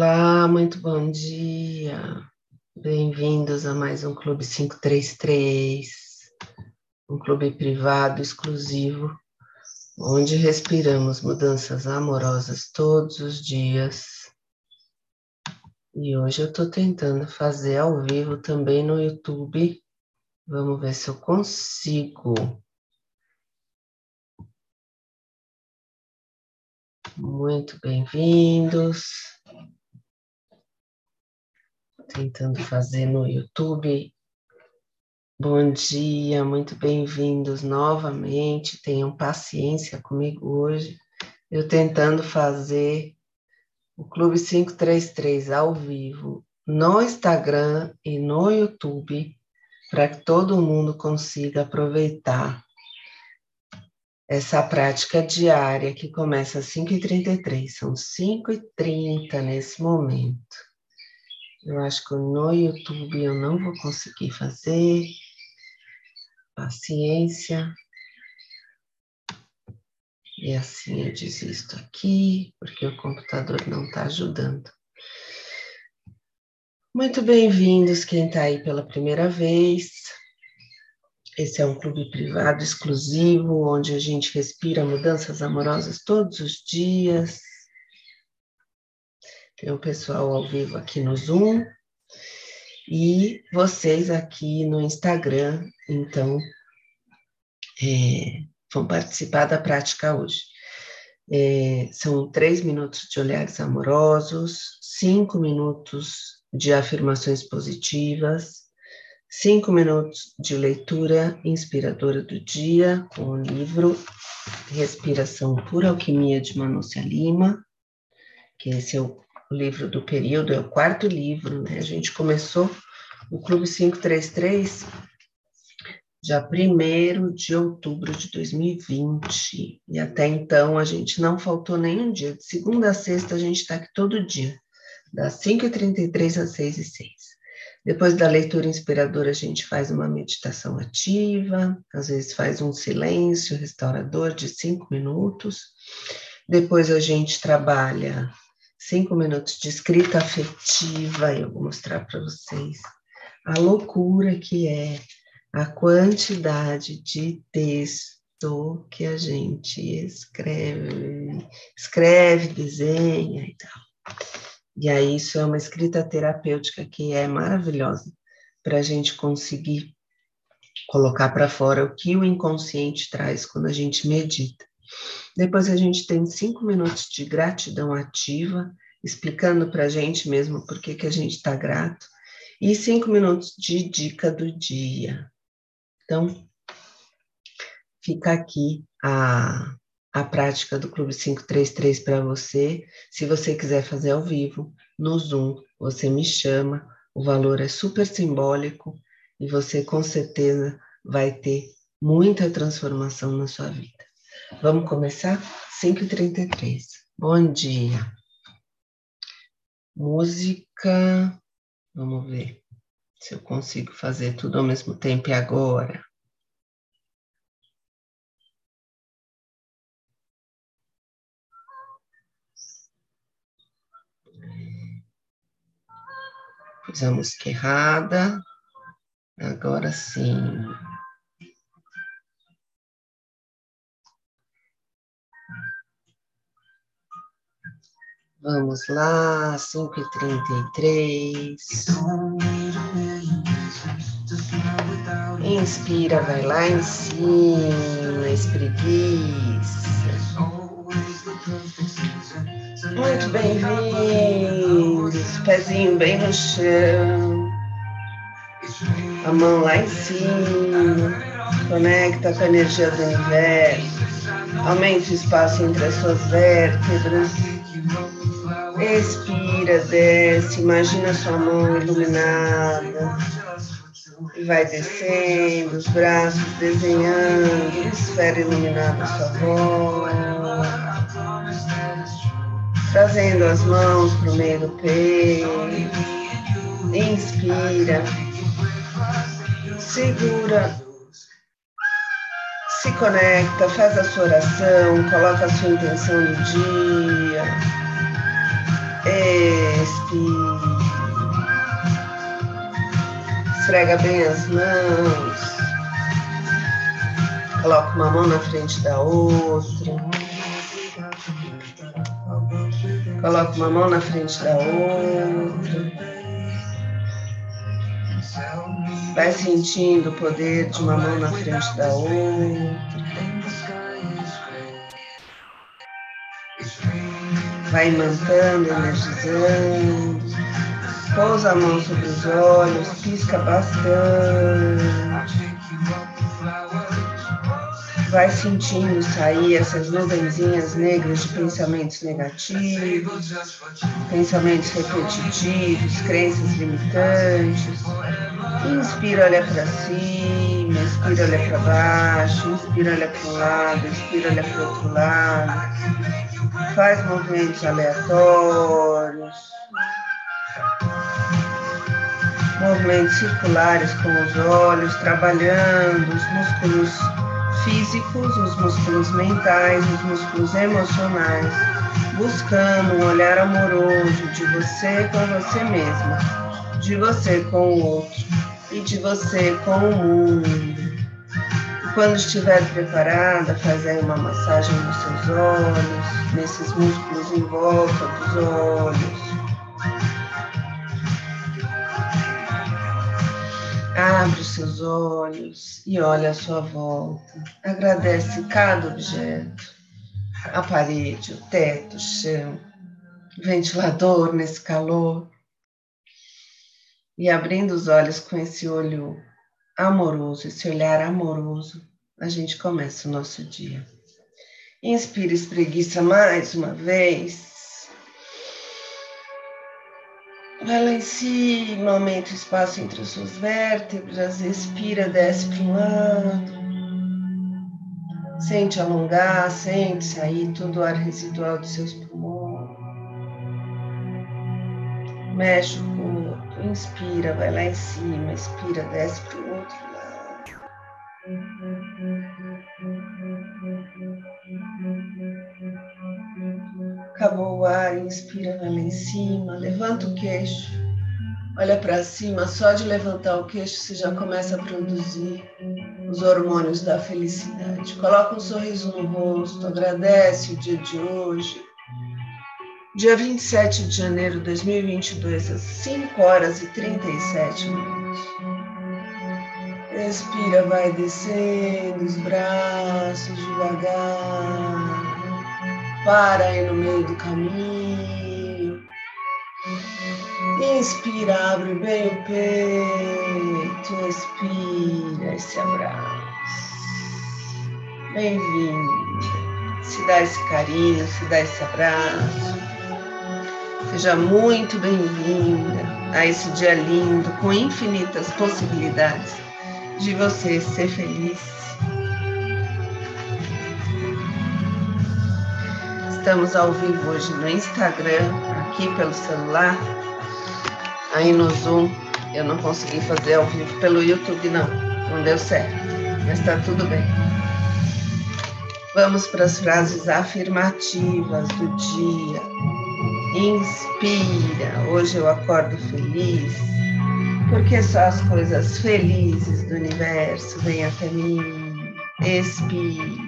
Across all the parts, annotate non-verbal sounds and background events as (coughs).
Olá, muito bom dia. Bem-vindos a mais um Clube 533, um clube privado exclusivo, onde respiramos mudanças amorosas todos os dias. E hoje eu estou tentando fazer ao vivo também no YouTube. Vamos ver se eu consigo. Muito bem-vindos tentando fazer no YouTube. Bom dia, muito bem-vindos novamente. Tenham paciência comigo hoje. Eu tentando fazer o Clube 533 ao vivo no Instagram e no YouTube para que todo mundo consiga aproveitar essa prática diária que começa às 5h33, são 5h30 nesse momento. Eu acho que no YouTube eu não vou conseguir fazer. Paciência. E assim eu desisto aqui, porque o computador não está ajudando. Muito bem-vindos, quem está aí pela primeira vez. Esse é um clube privado exclusivo, onde a gente respira mudanças amorosas todos os dias tem o pessoal ao vivo aqui no Zoom e vocês aqui no Instagram, então, é, vão participar da prática hoje. É, são três minutos de olhares amorosos, cinco minutos de afirmações positivas, cinco minutos de leitura inspiradora do dia com o livro Respiração por Alquimia de Manúcia Lima, que esse é o o livro do período, é o quarto livro, né? A gente começou o Clube 533 dia 1 de outubro de 2020. E até então a gente não faltou nenhum dia. De segunda a sexta a gente está aqui todo dia, das 5h33 às 6h06. Depois da leitura inspiradora, a gente faz uma meditação ativa, às vezes faz um silêncio restaurador de cinco minutos. Depois a gente trabalha cinco minutos de escrita afetiva, eu vou mostrar para vocês a loucura que é a quantidade de texto que a gente escreve, escreve, desenha e tal. E aí, isso é uma escrita terapêutica que é maravilhosa para a gente conseguir colocar para fora o que o inconsciente traz quando a gente medita. Depois a gente tem cinco minutos de gratidão ativa, explicando para a gente mesmo por que, que a gente está grato, e cinco minutos de dica do dia. Então, fica aqui a, a prática do Clube 533 para você. Se você quiser fazer ao vivo, no Zoom, você me chama, o valor é super simbólico e você com certeza vai ter muita transformação na sua vida. Vamos começar? 5h33. Bom dia. Música. Vamos ver se eu consigo fazer tudo ao mesmo tempo e agora. Pus a música errada. Agora sim. Vamos lá, 5h33. Inspira, vai lá em cima, espreguiça. Muito bem-vindos. Pezinho bem no chão. A mão lá em cima. Conecta com a energia do universo. Aumente o espaço entre as suas vértebras. Expira, desce, imagina sua mão iluminada. E vai descendo, os braços desenhando, esfera iluminada sua volta. Trazendo as mãos para o meio do peito. Inspira. Segura se conecta, faz a sua oração, coloca a sua intenção do dia Expira. Esfrega bem as mãos. Coloca uma mão na frente da outra. Coloca uma mão na frente da outra. Vai sentindo o poder de uma mão na frente da outra. Vai mantendo, energizando. Pousa a mão sobre os olhos, pisca bastante vai sentindo sair essas nuvenzinhas negras de pensamentos negativos, pensamentos repetitivos, crenças limitantes. Inspira, olha para cima, expira, olha para baixo, inspira, olha para um lado, expira, olha para outro lado. Faz movimentos aleatórios. Movimentos circulares com os olhos, trabalhando os músculos físicos, os músculos mentais, os músculos emocionais, buscando um olhar amoroso de você com você mesma, de você com o outro e de você com o mundo. Quando estiver preparada, faz aí uma massagem nos seus olhos, nesses músculos em volta dos olhos Abre os seus olhos e olha à sua volta. Agradece cada objeto, a parede, o teto, o chão, o ventilador nesse calor. E abrindo os olhos com esse olho amoroso, esse olhar amoroso, a gente começa o nosso dia. Inspira, espreguiça mais uma vez. Vai lá em cima, aumenta o espaço entre as suas vértebras, expira, desce para um lado. Sente alongar, sente sair todo o ar residual dos seus pulmões. Mexe o corpo, inspira, vai lá em cima, expira, desce para o Acabou o ar, inspira, lá em cima, levanta o queixo, olha para cima, só de levantar o queixo você já começa a produzir os hormônios da felicidade. Coloca um sorriso no rosto, agradece o dia de hoje. Dia 27 de janeiro de 2022, às 5 horas e 37 minutos. Respira, vai descendo os braços devagar para aí no meio do caminho. Inspira, abre bem o peito, expira e se abraça. Bem-vinda. Se dá esse carinho, se dá esse abraço. Seja muito bem-vinda a esse dia lindo, com infinitas possibilidades de você ser feliz Estamos ao vivo hoje no Instagram, aqui pelo celular. Aí no Zoom eu não consegui fazer ao vivo pelo YouTube, não. Não deu certo. Mas está tudo bem. Vamos para as frases afirmativas do dia. Inspira. Hoje eu acordo feliz, porque só as coisas felizes do universo vêm até mim. Expira.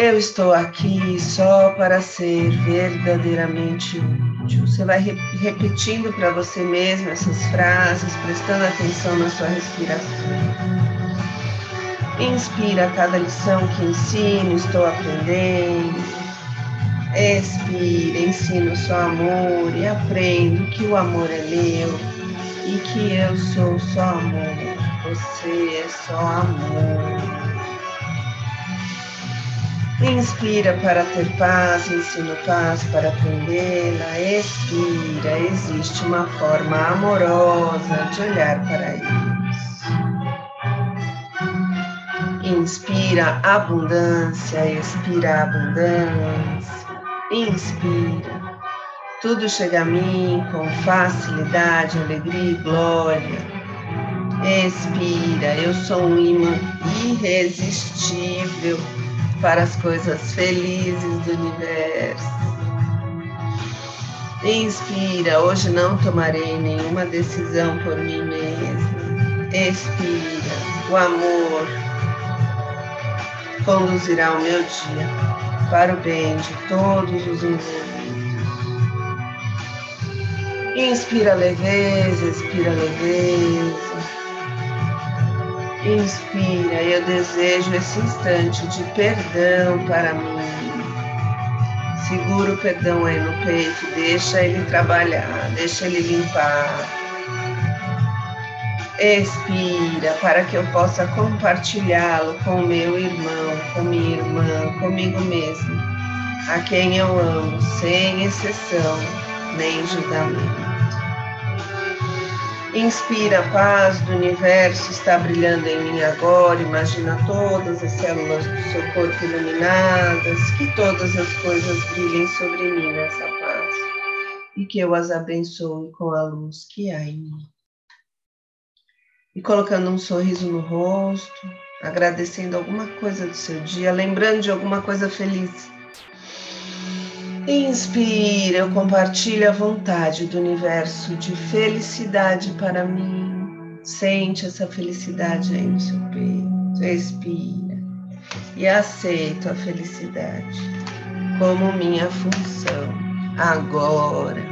Eu estou aqui só para ser verdadeiramente útil. Você vai re repetindo para você mesmo essas frases, prestando atenção na sua respiração. Inspira cada lição que ensino, estou aprendendo. Expira, ensino só amor e aprendo que o amor é meu e que eu sou só amor. Você é só amor. Inspira para ter paz, ensino paz para aprendê-la. Expira, existe uma forma amorosa de olhar para isso. Inspira abundância, expira abundância. Inspira. Tudo chega a mim com facilidade, alegria e glória. Expira, eu sou um imã irresistível para as coisas felizes do universo. Inspira, hoje não tomarei nenhuma decisão por mim mesma. Expira, o amor conduzirá o meu dia para o bem de todos os envolvidos. Inspira leveza, expira leveza. Inspira, eu desejo esse instante de perdão para mim Segura o perdão aí no peito, deixa ele trabalhar, deixa ele limpar. Expira para que eu possa compartilhá-lo com meu irmão, com minha irmã, comigo mesmo, a quem eu amo, sem exceção nem julgamento. Inspira a paz do universo, está brilhando em mim agora. Imagina todas as células do seu corpo iluminadas, que todas as coisas brilhem sobre mim nessa paz e que eu as abençoe com a luz que há em mim. E colocando um sorriso no rosto, agradecendo alguma coisa do seu dia, lembrando de alguma coisa feliz Inspira, eu compartilho a vontade do universo de felicidade para mim. Sente essa felicidade aí no seu peito. Respira e aceito a felicidade como minha função agora.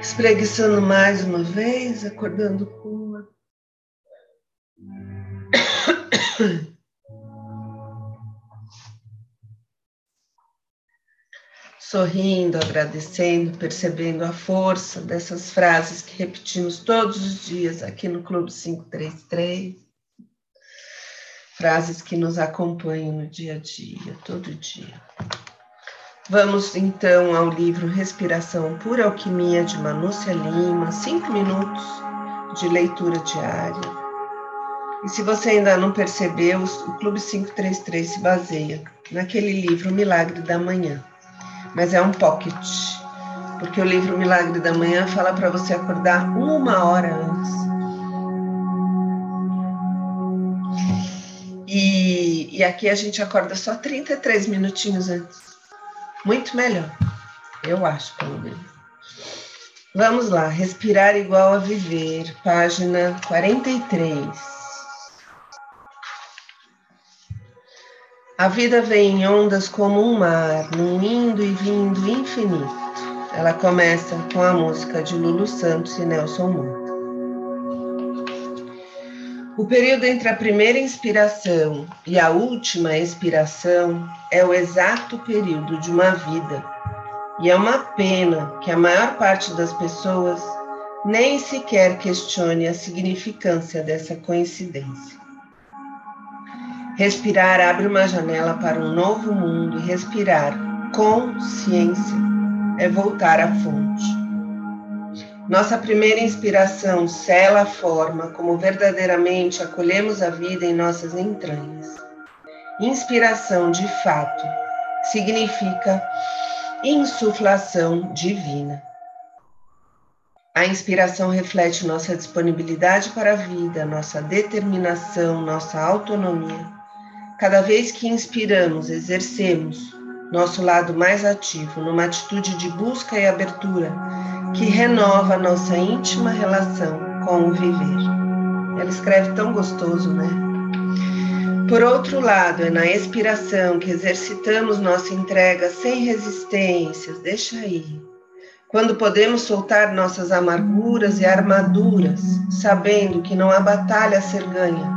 Espreguiçando mais uma vez, acordando com (coughs) sorrindo, agradecendo, percebendo a força dessas frases que repetimos todos os dias aqui no Clube 533. Frases que nos acompanham no dia a dia, todo dia. Vamos então ao livro Respiração Pura Alquimia de Manúcia Lima, cinco minutos de leitura diária. E se você ainda não percebeu, o Clube 533 se baseia naquele livro Milagre da Manhã mas é um pocket, porque o livro Milagre da Manhã fala para você acordar uma hora antes. E, e aqui a gente acorda só 33 minutinhos antes. Muito melhor, eu acho, pelo menos. Vamos lá, respirar igual a viver, página 43. A vida vem em ondas como um mar, num indo e vindo infinito. Ela começa com a música de Lulu Santos e Nelson Mota. O período entre a primeira inspiração e a última expiração é o exato período de uma vida. E é uma pena que a maior parte das pessoas nem sequer questione a significância dessa coincidência. Respirar abre uma janela para um novo mundo e respirar consciência é voltar à fonte. Nossa primeira inspiração sela a forma como verdadeiramente acolhemos a vida em nossas entranhas. Inspiração de fato significa insuflação divina. A inspiração reflete nossa disponibilidade para a vida, nossa determinação, nossa autonomia Cada vez que inspiramos, exercemos nosso lado mais ativo numa atitude de busca e abertura que renova nossa íntima relação com o viver. Ela escreve tão gostoso, né? Por outro lado, é na expiração que exercitamos nossa entrega sem resistências, deixa aí. Quando podemos soltar nossas amarguras e armaduras, sabendo que não há batalha a ser ganha,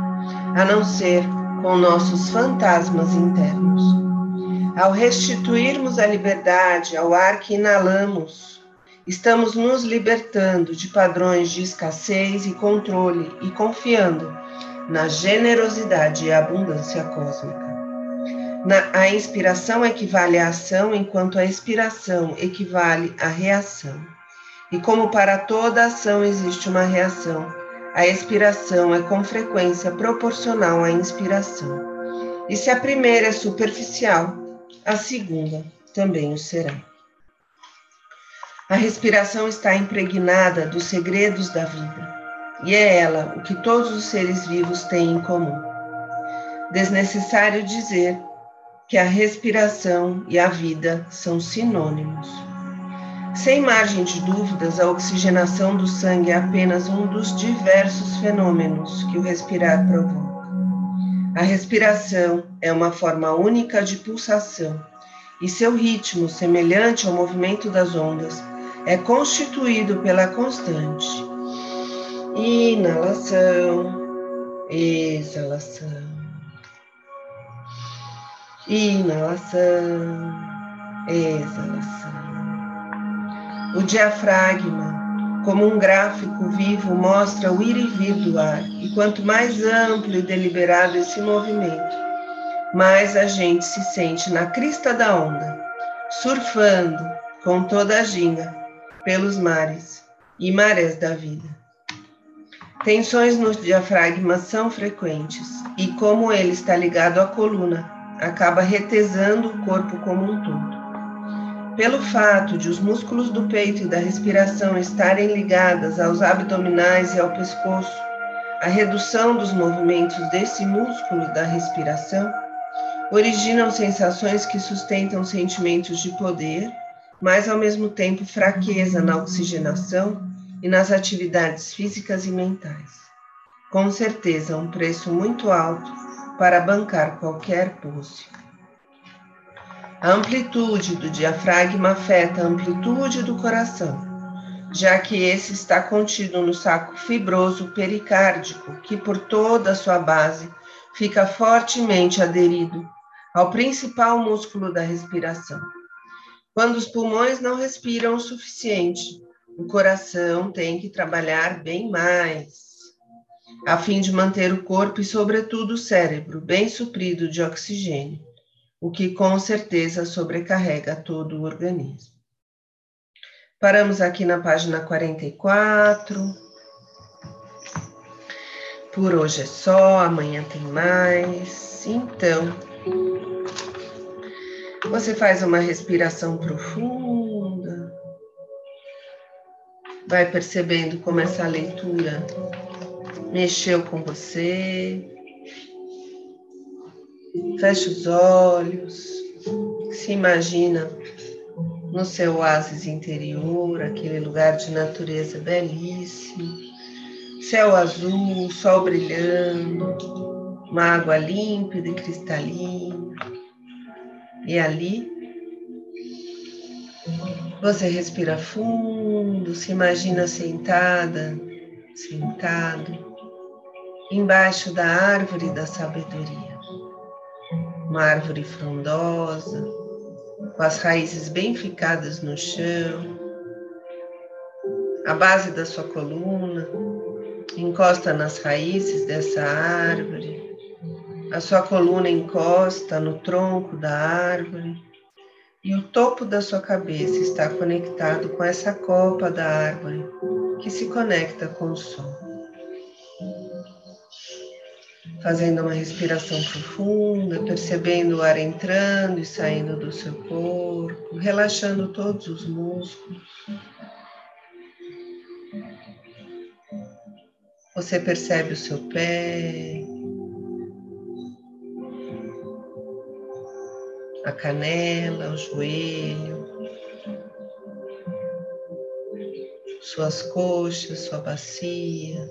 a não ser com nossos fantasmas internos. Ao restituirmos a liberdade ao ar que inalamos, estamos nos libertando de padrões de escassez e controle e confiando na generosidade e abundância cósmica. Na, a inspiração equivale à ação, enquanto a expiração equivale à reação. E como para toda ação existe uma reação, a expiração é com frequência proporcional à inspiração. E se a primeira é superficial, a segunda também o será. A respiração está impregnada dos segredos da vida, e é ela o que todos os seres vivos têm em comum. Desnecessário dizer que a respiração e a vida são sinônimos. Sem margem de dúvidas, a oxigenação do sangue é apenas um dos diversos fenômenos que o respirar provoca. A respiração é uma forma única de pulsação e seu ritmo, semelhante ao movimento das ondas, é constituído pela constante inalação, exalação, inalação, exalação. O diafragma, como um gráfico vivo, mostra o ir e vir do ar, e quanto mais amplo e deliberado esse movimento, mais a gente se sente na crista da onda, surfando com toda a ginga pelos mares e marés da vida. Tensões no diafragma são frequentes e, como ele está ligado à coluna, acaba retesando o corpo como um todo. Pelo fato de os músculos do peito e da respiração estarem ligadas aos abdominais e ao pescoço, a redução dos movimentos desse músculo da respiração originam sensações que sustentam sentimentos de poder, mas ao mesmo tempo fraqueza na oxigenação e nas atividades físicas e mentais. Com certeza, um preço muito alto para bancar qualquer pose. A amplitude do diafragma afeta a amplitude do coração, já que esse está contido no saco fibroso pericárdico, que por toda a sua base fica fortemente aderido ao principal músculo da respiração. Quando os pulmões não respiram o suficiente, o coração tem que trabalhar bem mais, a fim de manter o corpo e, sobretudo, o cérebro bem suprido de oxigênio, o que com certeza sobrecarrega todo o organismo. Paramos aqui na página 44. Por hoje é só, amanhã tem mais. Então, você faz uma respiração profunda vai percebendo como essa leitura mexeu com você. Fecha os olhos, se imagina no seu oásis interior, aquele lugar de natureza belíssimo, céu azul, sol brilhando, uma água límpida e cristalina. E ali você respira fundo, se imagina sentada, sentado, embaixo da árvore da sabedoria. Uma árvore frondosa, com as raízes bem ficadas no chão, a base da sua coluna encosta nas raízes dessa árvore, a sua coluna encosta no tronco da árvore e o topo da sua cabeça está conectado com essa copa da árvore que se conecta com o sol. Fazendo uma respiração profunda, percebendo o ar entrando e saindo do seu corpo, relaxando todos os músculos. Você percebe o seu pé, a canela, o joelho, suas coxas, sua bacia,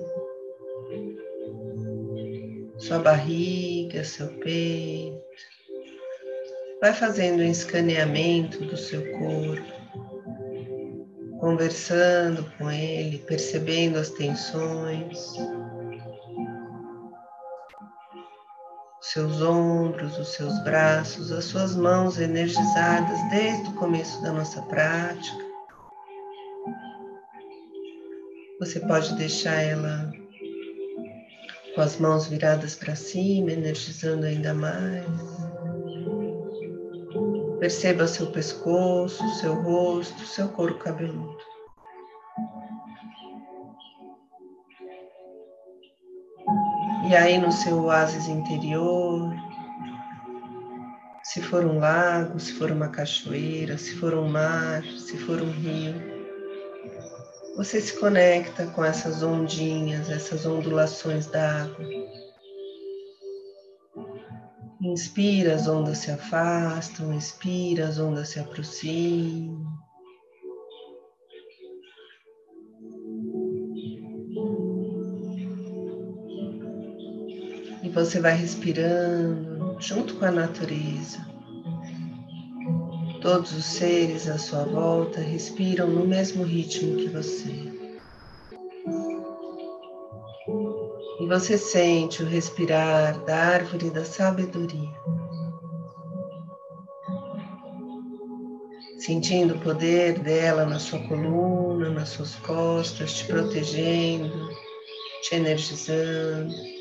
sua barriga, seu peito. Vai fazendo um escaneamento do seu corpo, conversando com ele, percebendo as tensões. seus ombros, os seus braços, as suas mãos energizadas desde o começo da nossa prática. Você pode deixar ela com as mãos viradas para cima, energizando ainda mais. Perceba seu pescoço, seu rosto, seu couro cabeludo. E aí no seu oásis interior, se for um lago, se for uma cachoeira, se for um mar, se for um rio, você se conecta com essas ondinhas, essas ondulações da água. Inspira, as ondas se afastam, expira, as ondas se aproximam. E você vai respirando junto com a natureza. Todos os seres à sua volta respiram no mesmo ritmo que você. E você sente o respirar da árvore da sabedoria. Sentindo o poder dela na sua coluna, nas suas costas, te protegendo, te energizando.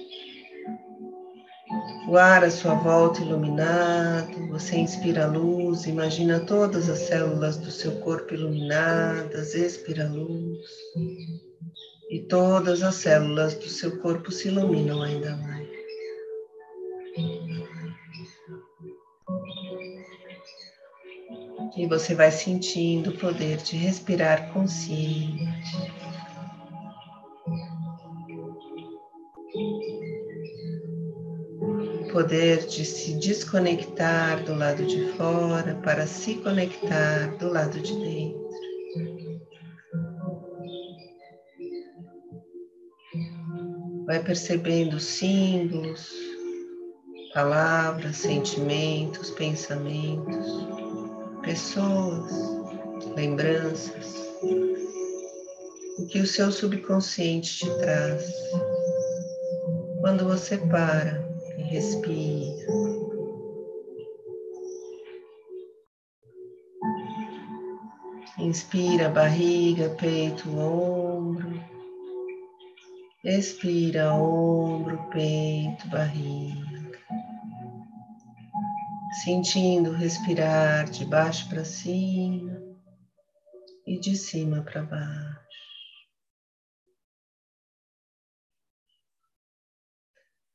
O ar à sua volta iluminado, você inspira a luz, imagina todas as células do seu corpo iluminadas, expira a luz e todas as células do seu corpo se iluminam ainda mais. E você vai sentindo o poder de respirar consciente. Poder de se desconectar do lado de fora para se conectar do lado de dentro. vai percebendo símbolos, palavras, sentimentos, pensamentos, pessoas, lembranças, o que o seu subconsciente te traz. Quando você para respira. Inspira barriga, peito, ombro. Expira ombro, peito, barriga. Sentindo respirar de baixo para cima e de cima para baixo.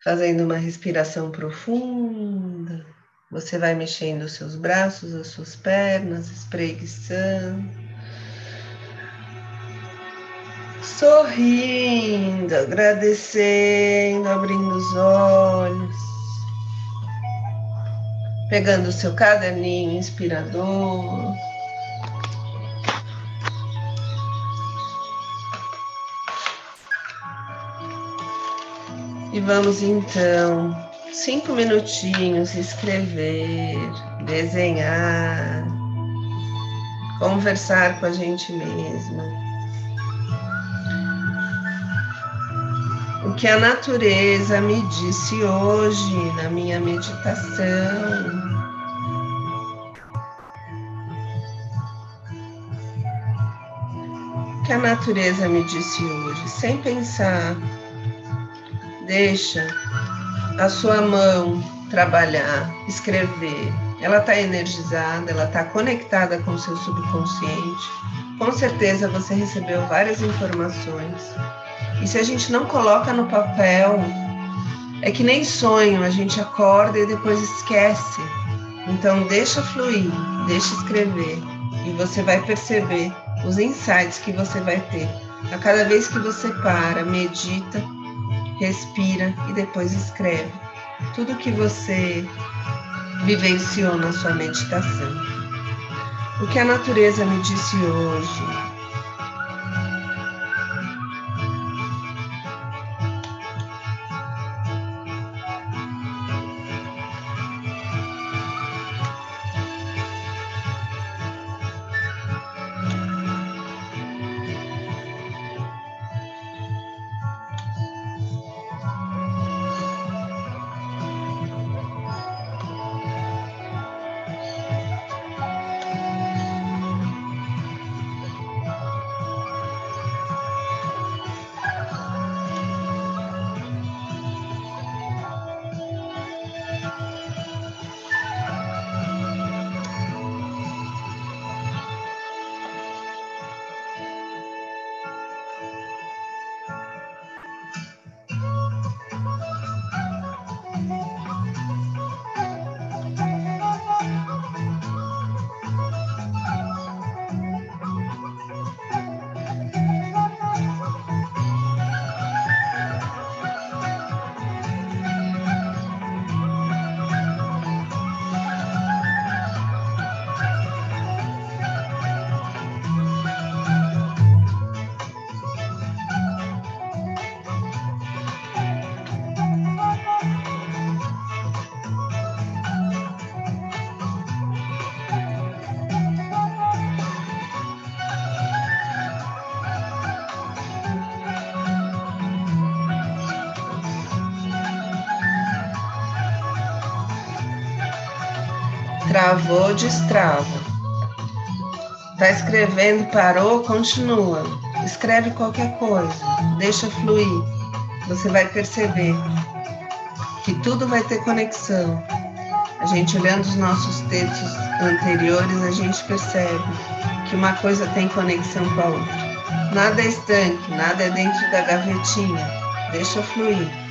Fazendo uma respiração profunda, você vai mexendo os seus braços, as suas pernas, espreguiçando. Sorrindo, agradecendo, abrindo os olhos, pegando o seu caderninho inspirador. E vamos então, cinco minutinhos, escrever, desenhar, conversar com a gente mesma. o que a natureza me disse hoje na minha meditação. O que a natureza me disse hoje, sem pensar. Deixa a sua mão trabalhar, escrever. Ela está energizada, ela está conectada com o seu subconsciente. Com certeza você recebeu várias informações e se a gente não coloca no papel, é que nem sonho, a gente acorda e depois esquece. Então deixa fluir, deixa escrever e você vai perceber os insights que você vai ter. A cada vez que você para, medita, respira e depois escreve tudo que você vivenciou na sua meditação. O que a natureza me disse hoje, Travou, destrava. Tá escrevendo, parou, continua. Escreve qualquer coisa, deixa fluir. Você vai perceber que tudo vai ter conexão. A gente olhando os nossos textos anteriores, a gente percebe que uma coisa tem conexão com a outra. Nada é estanque, nada é dentro da gavetinha. Deixa fluir.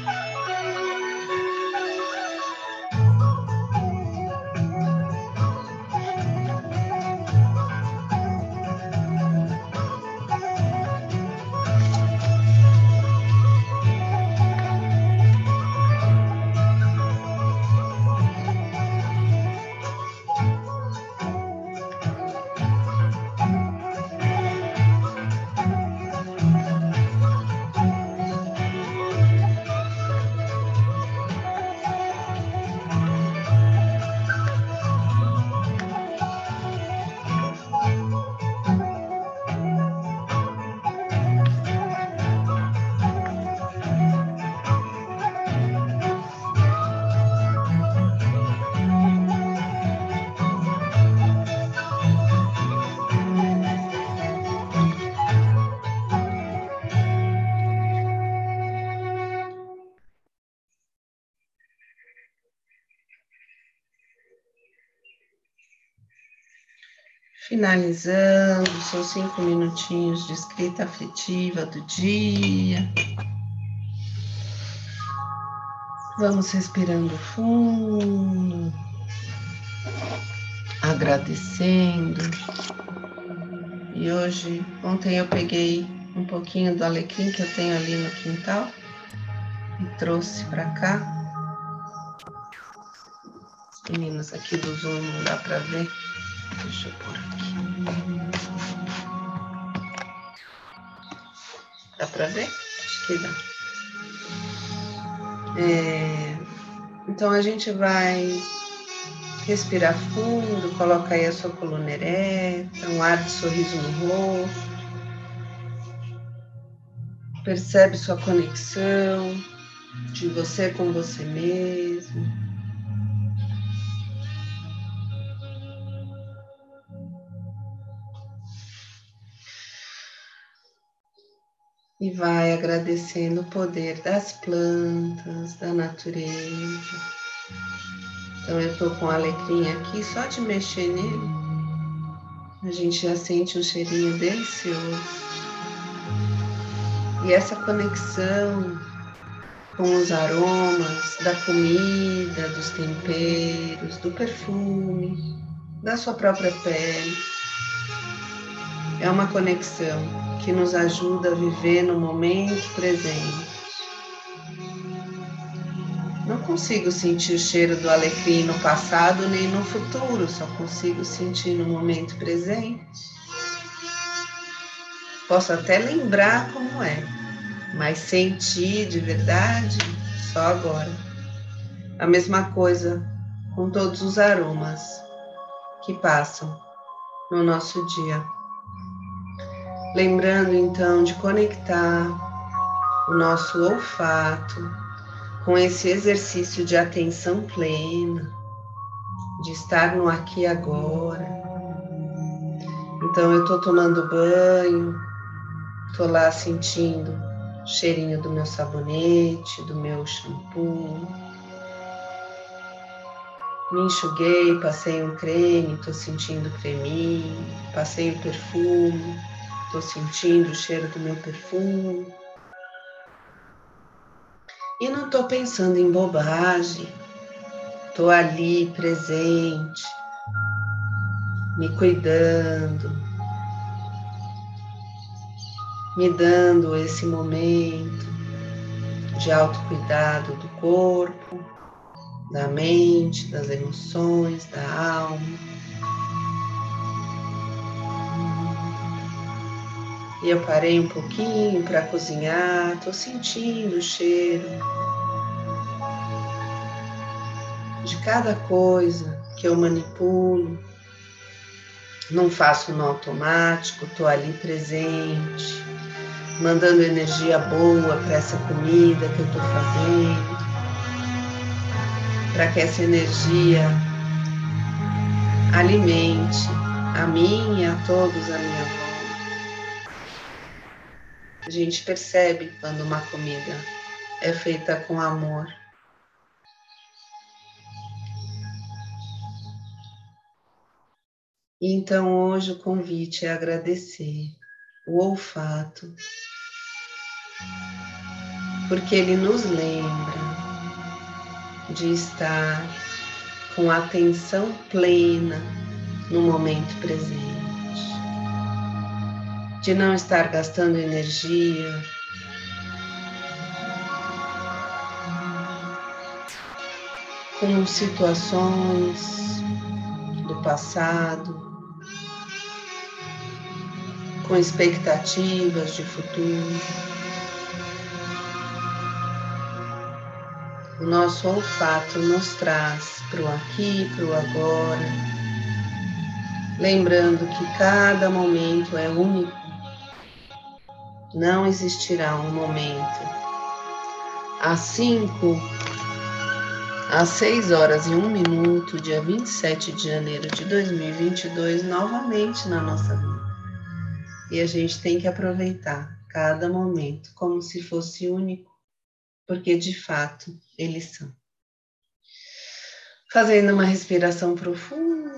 Finalizando, são cinco minutinhos de escrita afetiva do dia. Vamos respirando fundo, agradecendo. E hoje, ontem eu peguei um pouquinho do alecrim que eu tenho ali no quintal e trouxe para cá. As meninas aqui do Zoom não dá para ver. Deixa eu pôr aqui. Dá para ver? Acho que dá. É, então a gente vai respirar fundo, coloca aí a sua coluna ereta, um ar de sorriso no rosto. Percebe sua conexão de você com você mesmo. E vai agradecendo o poder das plantas, da natureza. Então eu tô com o alecrim aqui, só de mexer nele, a gente já sente um cheirinho delicioso. E essa conexão com os aromas da comida, dos temperos, do perfume, da sua própria pele. É uma conexão que nos ajuda a viver no momento presente. Não consigo sentir o cheiro do alecrim no passado nem no futuro, só consigo sentir no momento presente. Posso até lembrar como é, mas sentir de verdade só agora. A mesma coisa com todos os aromas que passam no nosso dia. Lembrando então de conectar o nosso olfato com esse exercício de atenção plena, de estar no aqui e agora. Então eu estou tomando banho, estou lá sentindo o cheirinho do meu sabonete, do meu shampoo. Me enxuguei, passei um creme, estou sentindo creminho, passei o perfume Estou sentindo o cheiro do meu perfume. E não estou pensando em bobagem. Estou ali presente, me cuidando, me dando esse momento de autocuidado do corpo, da mente, das emoções, da alma. E eu parei um pouquinho para cozinhar, estou sentindo o cheiro de cada coisa que eu manipulo. Não faço no automático, estou ali presente, mandando energia boa para essa comida que eu estou fazendo, para que essa energia alimente a mim e a todos à minha volta. A gente percebe quando uma comida é feita com amor. Então hoje o convite é agradecer o olfato, porque ele nos lembra de estar com atenção plena no momento presente, de não estar gastando energia. Com situações do passado, com expectativas de futuro. O nosso olfato nos traz para o aqui para o agora, lembrando que cada momento é único. Não existirá um momento às 5, às 6 horas e 1 minuto, dia 27 de janeiro de 2022, novamente na nossa vida. E a gente tem que aproveitar cada momento como se fosse único, porque de fato eles são. Fazendo uma respiração profunda,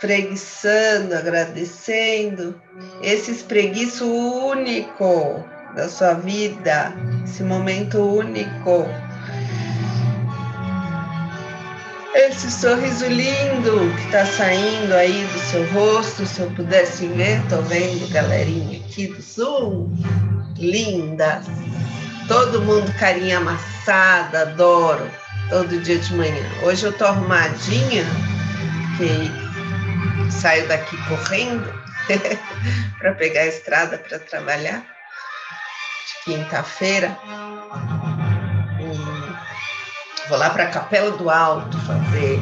espreguiçando, agradecendo esse espreguiço único da sua vida, esse momento único. Esse sorriso lindo que está saindo aí do seu rosto, se eu pudesse ver, tô vendo galerinha aqui do Zoom, linda, todo mundo carinha amassada, adoro, todo dia de manhã. Hoje eu tô arrumadinha, que saio daqui correndo (laughs) para pegar a estrada para trabalhar, de quinta-feira. Vou lá para a Capela do Alto fazer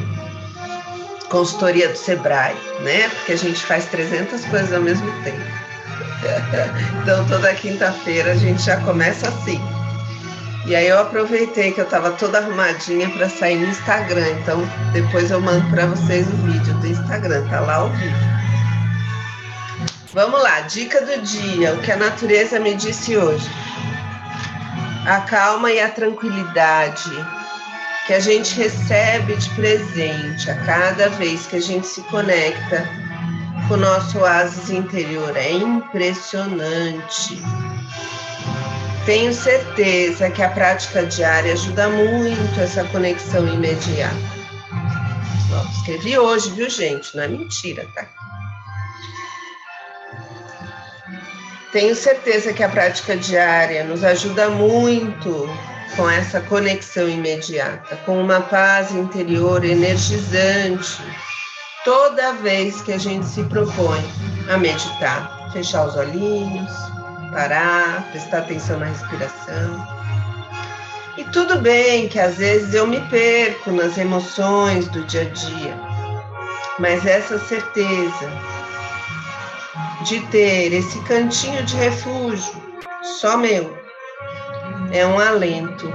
consultoria do Sebrae, né? Porque a gente faz 300 coisas ao mesmo tempo. (laughs) então, toda quinta-feira a gente já começa assim. E aí eu aproveitei que eu estava toda arrumadinha para sair no Instagram. Então, depois eu mando para vocês o vídeo do Instagram, tá lá ao vivo. Vamos lá, dica do dia, o que a natureza me disse hoje. A calma e a tranquilidade que a gente recebe de presente a cada vez que a gente se conecta com o nosso oásis interior. É impressionante. Tenho certeza que a prática diária ajuda muito essa conexão imediata. Ó, escrevi hoje, viu, gente? Não é mentira, tá? Tenho certeza que a prática diária nos ajuda muito com essa conexão imediata, com uma paz interior energizante, toda vez que a gente se propõe a meditar, fechar os olhinhos, parar, prestar atenção na respiração. E tudo bem que às vezes eu me perco nas emoções do dia a dia, mas essa certeza de ter esse cantinho de refúgio só meu, é um alento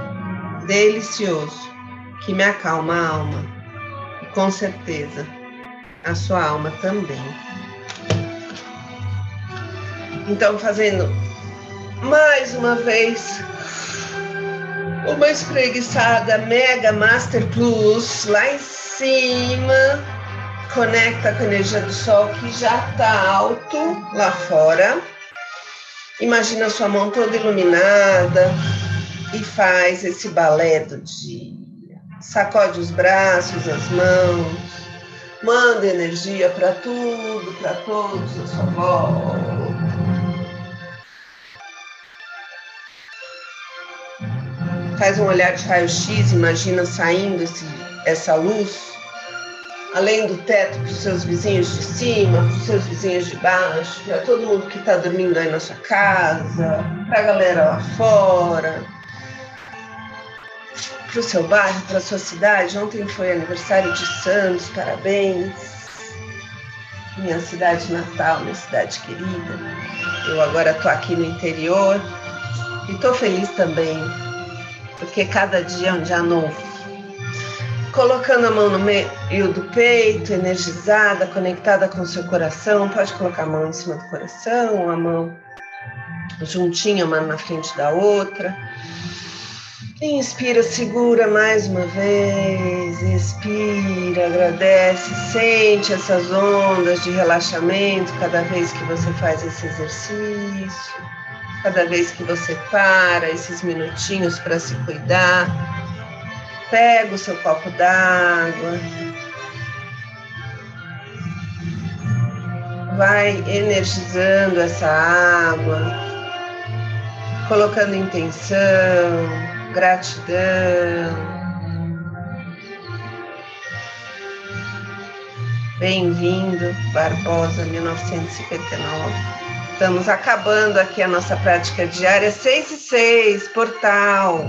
delicioso que me acalma a alma e com certeza a sua alma também. Então, fazendo mais uma vez uma espreguiçada Mega Master Plus lá em cima, conecta com a energia do sol que já está alto lá fora. Imagina sua mão toda iluminada, e faz esse balé do dia. Sacode os braços, as mãos, manda energia para tudo, para todos à sua volta. Faz um olhar de raio-x, imagina saindo esse, essa luz além do teto para os seus vizinhos de cima, para os seus vizinhos de baixo, para todo mundo que está dormindo aí na sua casa, para a galera lá fora para o seu bairro, para a sua cidade. Ontem foi aniversário de Santos, parabéns. Minha cidade natal, minha cidade querida. Eu agora estou aqui no interior e estou feliz também, porque cada dia é um dia novo. colocando a mão no meio do peito, energizada, conectada com o seu coração. Pode colocar a mão em cima do coração, a mão juntinha, uma na frente da outra. Inspira, segura mais uma vez, expira, agradece, sente essas ondas de relaxamento cada vez que você faz esse exercício, cada vez que você para esses minutinhos para se cuidar. Pega o seu copo d'água, vai energizando essa água, colocando intenção gratidão. Bem-vindo, Barbosa 1959. Estamos acabando aqui a nossa prática diária 6 e 6, portal.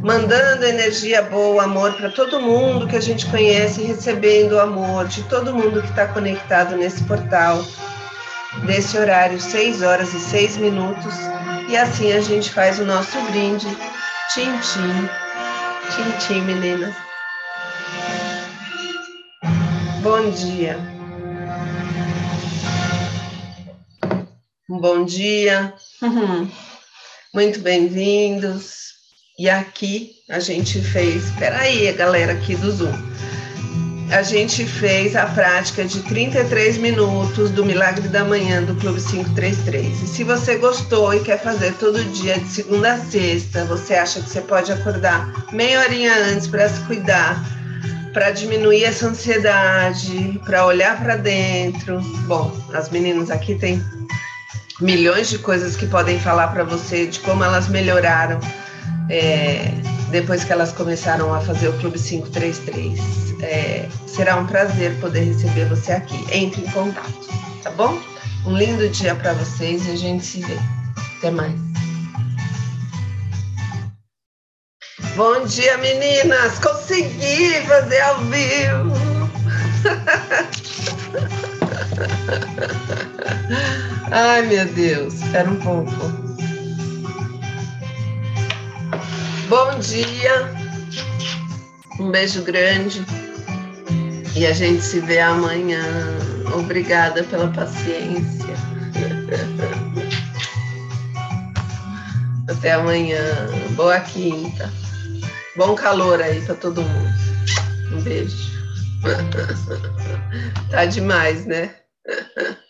Mandando energia boa, amor para todo mundo que a gente conhece, recebendo o amor de todo mundo que está conectado nesse portal, desse horário, 6 horas e 6 minutos. E assim a gente faz o nosso brinde Tchim, tchim. Tchim, tchim, meninas. Bom dia. Bom dia. Muito bem-vindos. E aqui a gente fez. Espera aí, galera aqui do Zoom a gente fez a prática de 33 minutos do Milagre da Manhã do Clube 533. E se você gostou e quer fazer todo dia, de segunda a sexta, você acha que você pode acordar meia horinha antes para se cuidar, para diminuir essa ansiedade, para olhar para dentro. Bom, as meninas aqui têm milhões de coisas que podem falar para você de como elas melhoraram. É, depois que elas começaram a fazer o Clube 533. É, será um prazer poder receber você aqui. Entre em contato, tá bom? Um lindo dia para vocês e a gente se vê. Até mais. Bom dia, meninas! Consegui fazer ao vivo! (laughs) (laughs) Ai, meu Deus, espera um pouco. Bom dia, um beijo grande e a gente se vê amanhã. Obrigada pela paciência. (laughs) Até amanhã. Boa quinta. Bom calor aí para todo mundo. Um beijo. (laughs) Tá demais, né? Uh-huh.